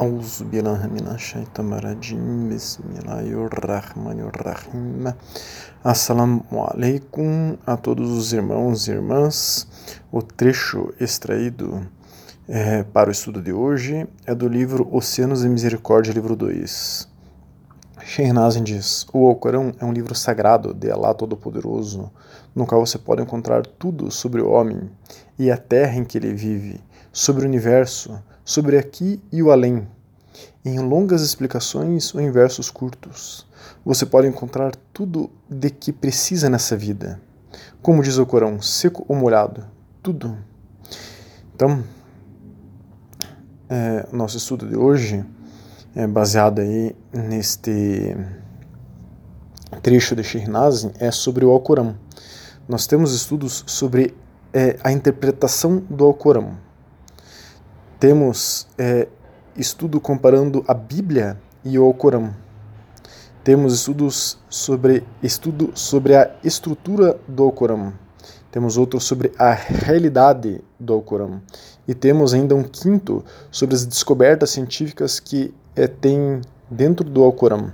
أعوذ بالله من الشيطان الرجيم بسم الله الرحمن الرحيم Assalamu alaikum a todos os irmãos e irmãs. O trecho extraído é, para o estudo de hoje é do livro Oceanos de Misericórdia, livro 2. Sheikh Nazim diz: O Alcorão é um livro sagrado de Allah Todo-Poderoso, no qual você pode encontrar tudo sobre o homem e a terra em que ele vive, sobre o universo, sobre aqui e o além, em longas explicações ou em versos curtos. Você pode encontrar tudo de que precisa nessa vida. Como diz o Corão, seco ou molhado, tudo. Então, é, nosso estudo de hoje é baseado aí neste trecho de Shirnazin é sobre o Alcorão. Nós temos estudos sobre é, a interpretação do Alcorão temos é, estudo comparando a Bíblia e o Alcorão. Temos estudos sobre estudo sobre a estrutura do Alcorão. Temos outro sobre a realidade do Alcorão. E temos ainda um quinto sobre as descobertas científicas que é, tem dentro do Alcorão.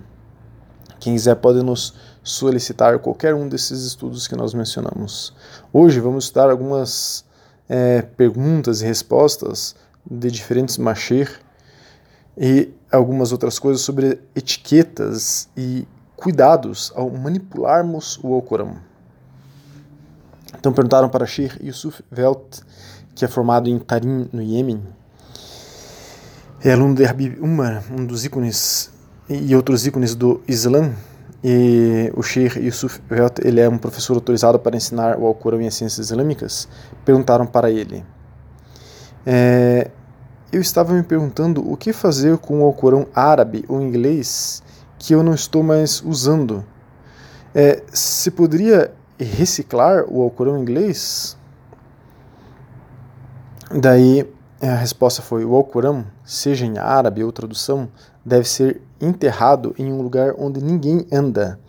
Quem quiser pode nos solicitar qualquer um desses estudos que nós mencionamos. Hoje vamos estudar algumas é, perguntas e respostas de diferentes machir e algumas outras coisas sobre etiquetas e cuidados ao manipularmos o Alcorão. Então perguntaram para Sheikh Yusuf Welt, que é formado em Tarim, no Iêmen, é aluno de Habib Umar, um dos ícones e outros ícones do Islã, e o Sheikh Yusuf Welt, ele é um professor autorizado para ensinar o Alcorão e as ciências islâmicas, perguntaram para ele, é, eu estava me perguntando o que fazer com o Alcorão árabe ou inglês que eu não estou mais usando. É, se poderia reciclar o Alcorão inglês? Daí a resposta foi: o Alcorão, seja em árabe ou tradução, deve ser enterrado em um lugar onde ninguém anda.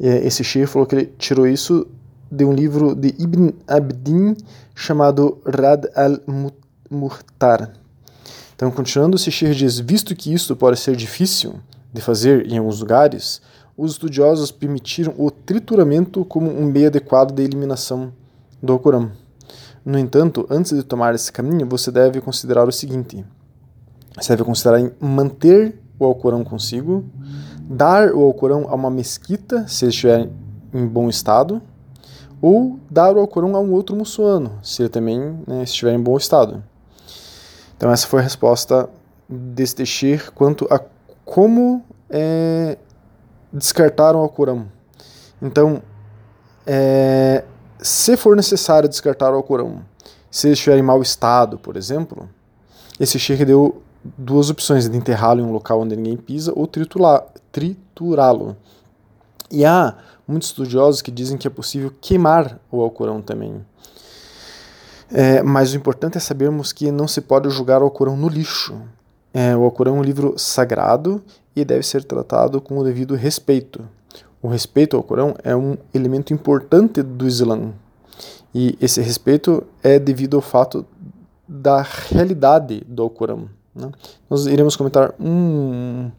Esse chefe falou que ele tirou isso de um livro de Ibn Abdin chamado Rad al-Mutt murtar. Então, continuando, Sechir diz: visto que isto pode ser difícil de fazer em alguns lugares, os estudiosos permitiram o trituramento como um meio adequado de eliminação do Alcorão. No entanto, antes de tomar esse caminho, você deve considerar o seguinte: você deve considerar manter o Alcorão consigo, dar o Alcorão a uma mesquita, se ele estiver em bom estado, ou dar o Alcorão a um outro muçulmano, se ele também né, estiver em bom estado. Então essa foi a resposta deste Shir quanto a como é, descartaram o Alcorão. Então, é, se for necessário descartar o Alcorão, se ele estiver em mau estado, por exemplo, esse Sheikh deu duas opções, de enterrá-lo em um local onde ninguém pisa ou triturá-lo. E há muitos estudiosos que dizem que é possível queimar o Alcorão também. É, mas o importante é sabermos que não se pode julgar o Alcorão no lixo. É, o Alcorão é um livro sagrado e deve ser tratado com o devido respeito. O respeito ao Alcorão é um elemento importante do Islã. E esse respeito é devido ao fato da realidade do Alcorão. Né? Nós iremos comentar um,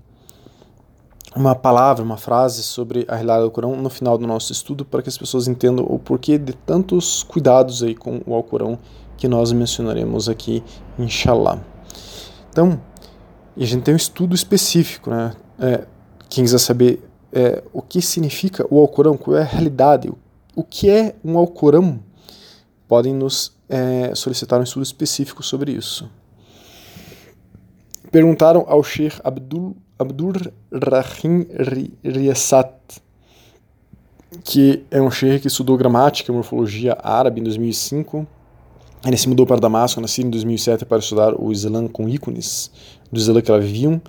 uma palavra, uma frase sobre a realidade do Alcorão no final do nosso estudo para que as pessoas entendam o porquê de tantos cuidados aí com o Alcorão que nós mencionaremos aqui, inshallah. Então, a gente tem um estudo específico, né? É, quem quiser saber é, o que significa o Alcorão, qual é a realidade, o que é um Alcorão, podem nos é, solicitar um estudo específico sobre isso. Perguntaram ao Sheikh Abdul Abdur Rahim Riasat, que é um sheikh que estudou gramática e morfologia árabe em 2005. Ele se mudou para Damasco, nascido em 2007 para estudar o Islã com ícones do Islã que lá viviam.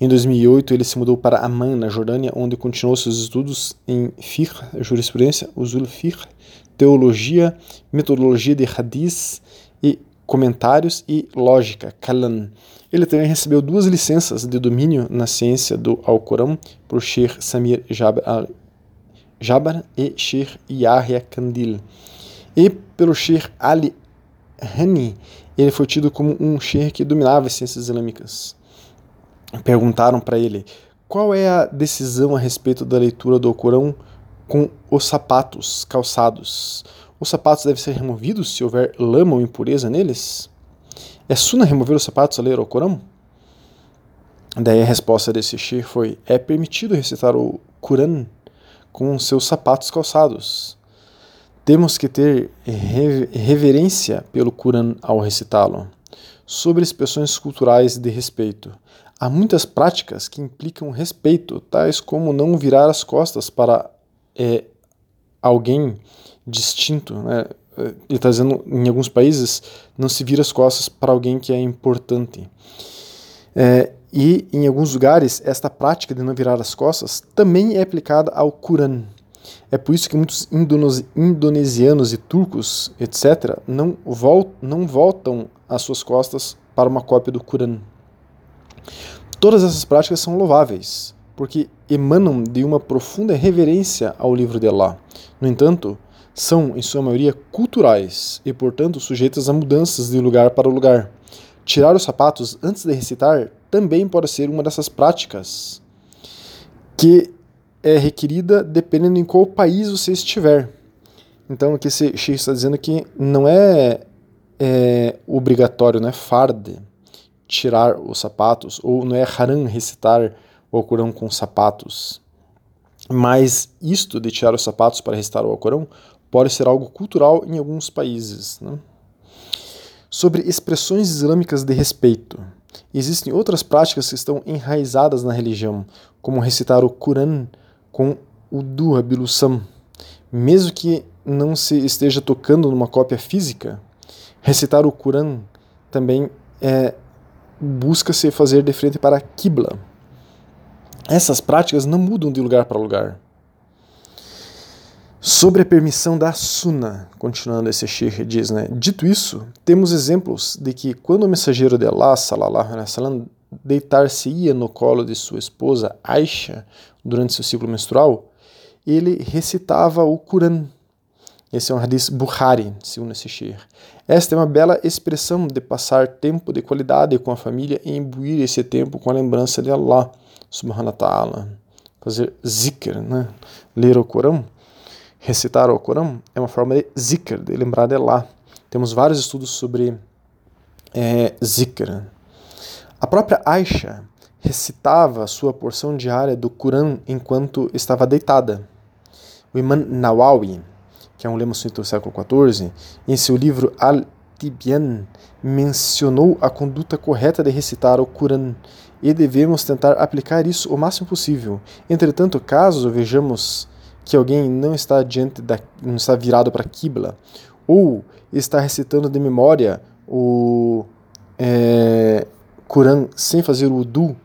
Em 2008 ele se mudou para Amman, na Jordânia, onde continuou seus estudos em fiqh, jurisprudência, usul fiqh, teologia, metodologia de hadith comentários e lógica, kalan. Ele também recebeu duas licenças de domínio na ciência do Alcorão por Sheikh Samir Jabbar, Jabbar e Sheikh Yahya Kandil. E pelo Sheikh Ali Hani, ele foi tido como um sheikh que dominava as ciências islâmicas. perguntaram para ele qual é a decisão a respeito da leitura do Corão com os sapatos calçados. Os sapatos devem ser removidos se houver lama ou impureza neles? É suna remover os sapatos ao ler o Corão? Daí a resposta desse Shir foi: é permitido recitar o Corão com seus sapatos calçados. Temos que ter reverência pelo Corão ao recitá-lo. Sobre expressões culturais de respeito. Há muitas práticas que implicam respeito, tais como não virar as costas para é, alguém distinto. Né? Ele está dizendo, em alguns países, não se vira as costas para alguém que é importante. É, e em alguns lugares, esta prática de não virar as costas também é aplicada ao Quran. É por isso que muitos indonesianos e turcos, etc., não, vol não voltam as suas costas para uma cópia do Quran. Todas essas práticas são louváveis, porque emanam de uma profunda reverência ao livro de Allah. No entanto, são, em sua maioria, culturais e, portanto, sujeitas a mudanças de lugar para lugar. Tirar os sapatos antes de recitar também pode ser uma dessas práticas que é requerida dependendo em qual país você estiver. Então, aqui esse Sheikh está dizendo que não é, é obrigatório, não é farde tirar os sapatos, ou não é haram recitar o Alcorão com sapatos. Mas isto de tirar os sapatos para recitar o Alcorão pode ser algo cultural em alguns países. Né? Sobre expressões islâmicas de respeito. Existem outras práticas que estão enraizadas na religião, como recitar o Quran com o Dua Bilusam. Mesmo que não se esteja tocando numa cópia física, recitar o Quran também é busca-se fazer de frente para a Qibla. Essas práticas não mudam de lugar para lugar. Sobre a permissão da Sunna, continuando esse Sheikh diz, né? Dito isso, temos exemplos de que quando o mensageiro de Allah, salallahu alaihi wasallam, deitar-se-ia no colo de sua esposa Aisha durante seu ciclo menstrual, ele recitava o Quran. Esse é um hadith Bukhari, segundo esse Sheikh. Esta é uma bela expressão de passar tempo de qualidade com a família e imbuir esse tempo com a lembrança de Allah subhanahu wa ta'ala. Fazer zikr, né? ler o Corão, recitar o Corão, é uma forma de zikr, de lembrar de Allah. Temos vários estudos sobre é, zikr. A própria Aisha recitava sua porção diária do Corão enquanto estava deitada. O Imam Nawawi, que é um lema sunita do século XIV, em seu livro Al-Tibyan, mencionou a conduta correta de recitar o Quran e devemos tentar aplicar isso o máximo possível. Entretanto, caso vejamos que alguém não está diante da, não está virado para Qibla ou está recitando de memória o é, Quran sem fazer o Udu,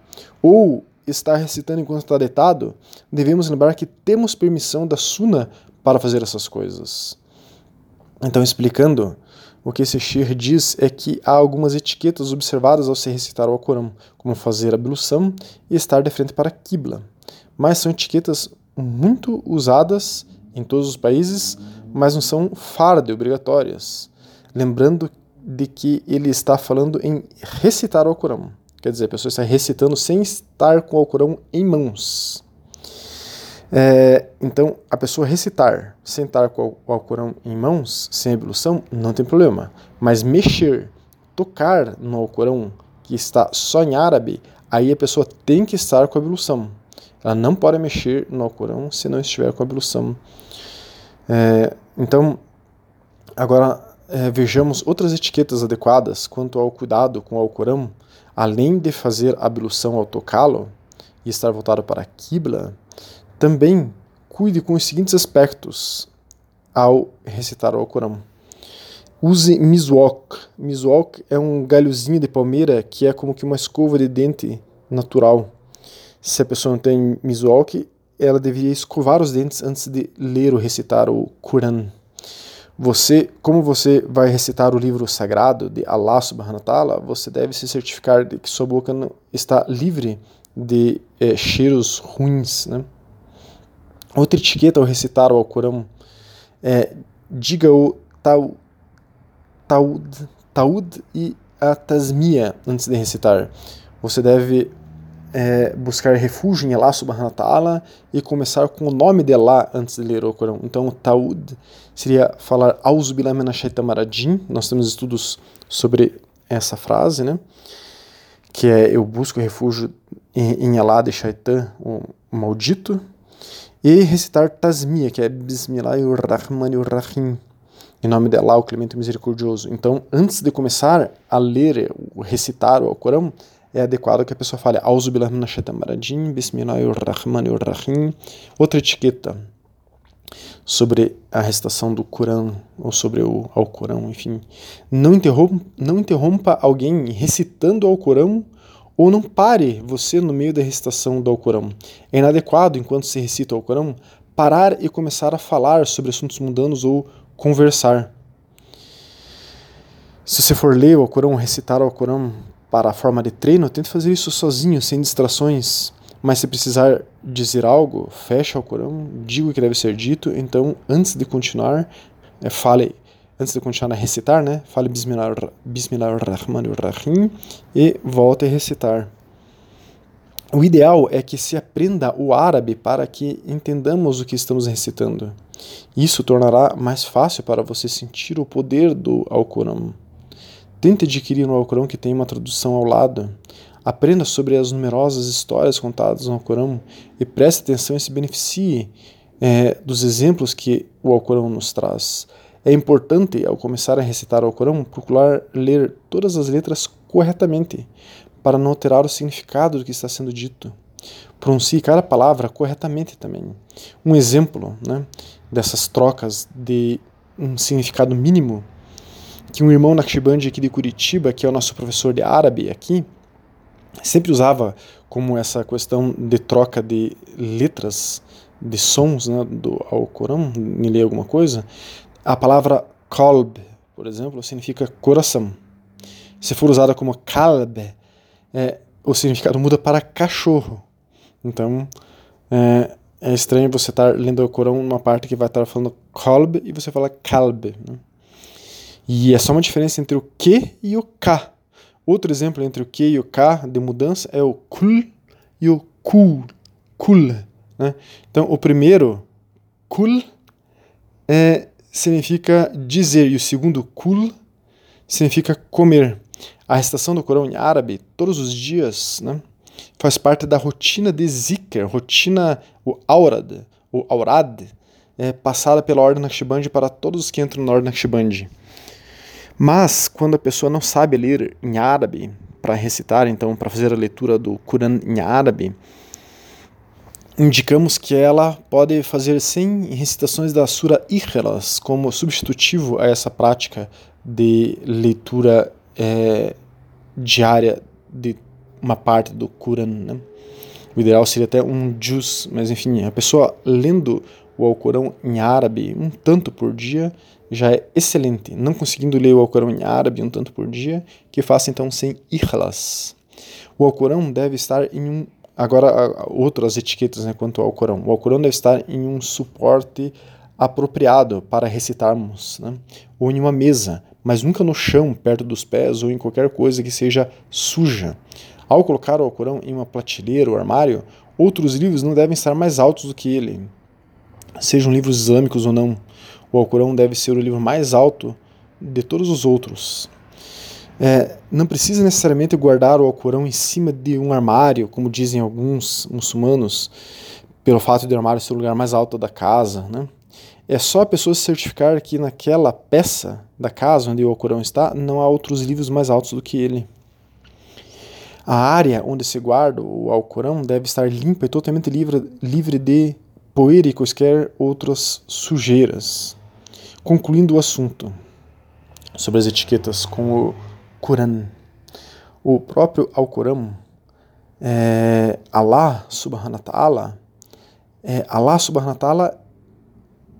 ou está recitando enquanto está deitado, devemos lembrar que temos permissão da Suna para fazer essas coisas. Então, explicando, o que esse Shir diz é que há algumas etiquetas observadas ao se recitar o Alcorão, como fazer ablução e estar de frente para a Qibla. Mas são etiquetas muito usadas em todos os países, mas não são farde obrigatórias. Lembrando de que ele está falando em recitar o Alcorão. Quer dizer, a pessoa está recitando sem estar com o Alcorão em mãos. É, então, a pessoa recitar, sentar com o Alcorão em mãos, sem evolução, não tem problema. Mas mexer, tocar no Alcorão que está só em árabe, aí a pessoa tem que estar com a evolução. Ela não pode mexer no Alcorão se não estiver com a evolução. É, então, agora é, vejamos outras etiquetas adequadas quanto ao cuidado com o Alcorão, além de fazer ablução ao tocá-lo e estar voltado para a Qibla também cuide com os seguintes aspectos ao recitar o Alcorão. Use miswak. Miswak é um galhozinho de palmeira que é como que uma escova de dente natural. Se a pessoa não tem miswak, ela deveria escovar os dentes antes de ler ou recitar o Quran. Você, como você vai recitar o livro sagrado de Allah subhanahu wa ta'ala, você deve se certificar de que sua boca está livre de é, cheiros ruins, né? Outra etiqueta ao recitar o Alcorão é diga o taud, taud e a tasmia antes de recitar. Você deve é, buscar refúgio em Allah subhanahu wa ta'ala e começar com o nome de Allah antes de ler o Corão. Então, o Taud seria falar Auzubillah marajim. Nós temos estudos sobre essa frase, né? Que é eu busco refúgio em, em Allah de Shaitan, o maldito. E recitar Tasmia, que é Bismillahirrahmanirrahim, em nome de Allah, o Clemente Misericordioso. Então, antes de começar a ler, recitar o Corão, é adequado que a pessoa fale Auzubillah Bismillahirrahmanirrahim. Outra etiqueta sobre a recitação do Corão ou sobre o Alcorão, enfim. Não interrompa, não interrompa alguém recitando o Alcorão ou não pare você no meio da recitação do Alcorão. É inadequado, enquanto se recita o Alcorão, parar e começar a falar sobre assuntos mundanos ou conversar. Se você for ler o Alcorão, recitar o Alcorão para a forma de treino, tente fazer isso sozinho, sem distrações. Mas se precisar dizer algo, feche o Corão, diga o que deve ser dito. Então, antes de continuar, é, fale, antes de continuar a recitar, né? Fale Bismillahirrahmanirrahim e volte a recitar. O ideal é que se aprenda o árabe para que entendamos o que estamos recitando. Isso tornará mais fácil para você sentir o poder do Alcorão. Tente adquirir um Alcorão que tenha uma tradução ao lado. Aprenda sobre as numerosas histórias contadas no Alcorão e preste atenção e se beneficie é, dos exemplos que o Alcorão nos traz. É importante, ao começar a recitar o Alcorão, procurar ler todas as letras corretamente, para não alterar o significado do que está sendo dito. Pronuncie cada palavra corretamente também. Um exemplo né, dessas trocas de um significado mínimo, que um irmão Naqshbandi aqui de Curitiba, que é o nosso professor de árabe aqui, sempre usava como essa questão de troca de letras, de sons né, do Alcorão, me ler alguma coisa, a palavra kolb, por exemplo, significa coração. Se for usada como kalb, é, o significado muda para cachorro. Então, é, é estranho você estar lendo o Corão numa parte que vai estar falando kolb e você fala kalb. Né? E é só uma diferença entre o que e o ka. Outro exemplo entre o que e o k de mudança é o kul e o kul. kul né? Então, o primeiro, kul, é, significa dizer, e o segundo, kul, significa comer. A recitação do Corão em árabe, todos os dias, né, faz parte da rotina de zikr, rotina, o aurad, o aurad, é passada pela ordem Naqshbandi para todos os que entram na ordem Naqshbandi. Mas, quando a pessoa não sabe ler em árabe, para recitar, então, para fazer a leitura do Quran em árabe, indicamos que ela pode fazer 100 recitações da Sura Ikhlas como substitutivo a essa prática de leitura é, diária de uma parte do Quran. Né? O ideal seria até um juz, mas enfim, a pessoa lendo o Alcorão em árabe um tanto por dia já é excelente. Não conseguindo ler o Alcorão em árabe um tanto por dia, que faça então sem ikhlas. O Alcorão deve estar em um. Agora, outras etiquetas né, quanto ao Alcorão. O Alcorão deve estar em um suporte apropriado para recitarmos, né? ou em uma mesa, mas nunca no chão, perto dos pés, ou em qualquer coisa que seja suja. Ao colocar o Alcorão em uma prateleira ou armário, outros livros não devem estar mais altos do que ele, sejam livros islâmicos ou não o Alcorão deve ser o livro mais alto de todos os outros. É, não precisa necessariamente guardar o Alcorão em cima de um armário, como dizem alguns muçulmanos, pelo fato de o armário ser o lugar mais alto da casa. Né? É só a pessoa se certificar que naquela peça da casa onde o Alcorão está, não há outros livros mais altos do que ele. A área onde se guarda o Alcorão deve estar limpa e totalmente livre, livre de poeira e quaisquer outras sujeiras. Concluindo o assunto sobre as etiquetas com o Quran, o próprio Alcorão, é, Allah subhanahu wa ta'ala, é, Allah subhanahu wa ta'ala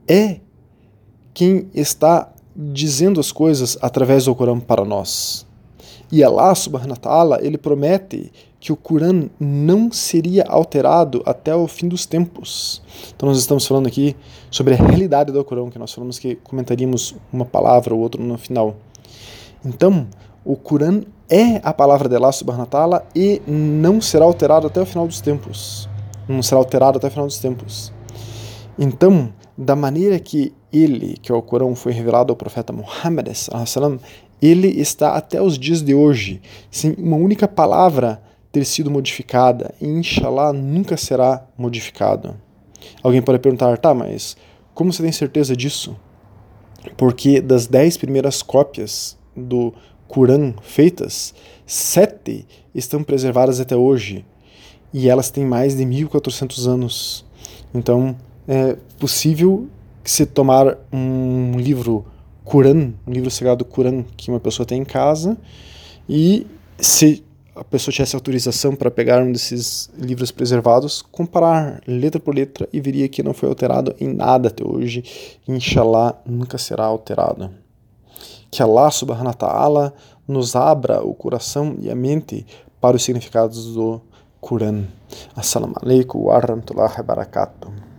é quem está dizendo as coisas através do Alcorão para nós. E Allah subhanahu wa ta'ala, ele promete que o Quran não seria alterado até o fim dos tempos. Então nós estamos falando aqui sobre a realidade do Corão, que nós falamos que comentaríamos uma palavra ou outra no final. Então, o Quran é a palavra de Allah subhanahu wa ta'ala e não será alterado até o final dos tempos. Não será alterado até o final dos tempos. Então, da maneira que ele, que é o Corão, foi revelado ao profeta Muhammad, ele está até os dias de hoje, sem uma única palavra ter sido modificada, e inshallah nunca será modificado. Alguém pode perguntar, tá, mas como você tem certeza disso? Porque das dez primeiras cópias do Corão feitas, sete estão preservadas até hoje, e elas têm mais de 1400 anos. Então, é possível se tomar um livro Quran, um livro sagrado Quran que uma pessoa tem em casa, e se a pessoa tivesse autorização para pegar um desses livros preservados, comparar letra por letra e veria que não foi alterado em nada até hoje, inshallah nunca será alterado. Que Allah subhanahu ta'ala nos abra o coração e a mente para os significados do Quran. Assalamu alaikum wa rahmatullahi wa barakatuh.